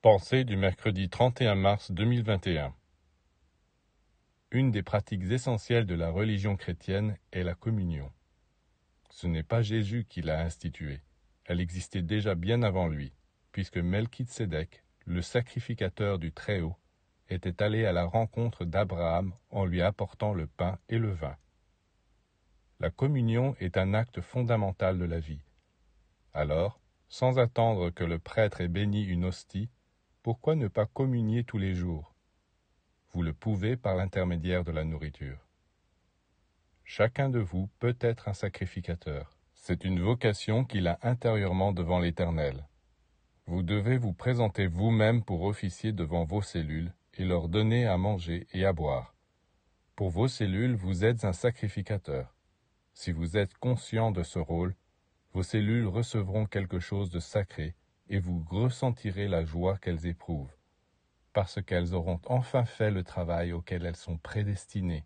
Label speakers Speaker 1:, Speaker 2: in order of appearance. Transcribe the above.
Speaker 1: Pensée du mercredi 31 mars 2021 Une des pratiques essentielles de la religion chrétienne est la communion. Ce n'est pas Jésus qui l'a instituée, elle existait déjà bien avant lui, puisque Melchizedek, le sacrificateur du Très-Haut, était allé à la rencontre d'Abraham en lui apportant le pain et le vin. La communion est un acte fondamental de la vie. Alors, sans attendre que le prêtre ait béni une hostie, pourquoi ne pas communier tous les jours? Vous le pouvez par l'intermédiaire de la nourriture. Chacun de vous peut être un sacrificateur. C'est une vocation qu'il a intérieurement devant l'Éternel. Vous devez vous présenter vous-même pour officier devant vos cellules et leur donner à manger et à boire. Pour vos cellules, vous êtes un sacrificateur. Si vous êtes conscient de ce rôle, vos cellules recevront quelque chose de sacré et vous ressentirez la joie qu'elles éprouvent, parce qu'elles auront enfin fait le travail auquel elles sont prédestinées.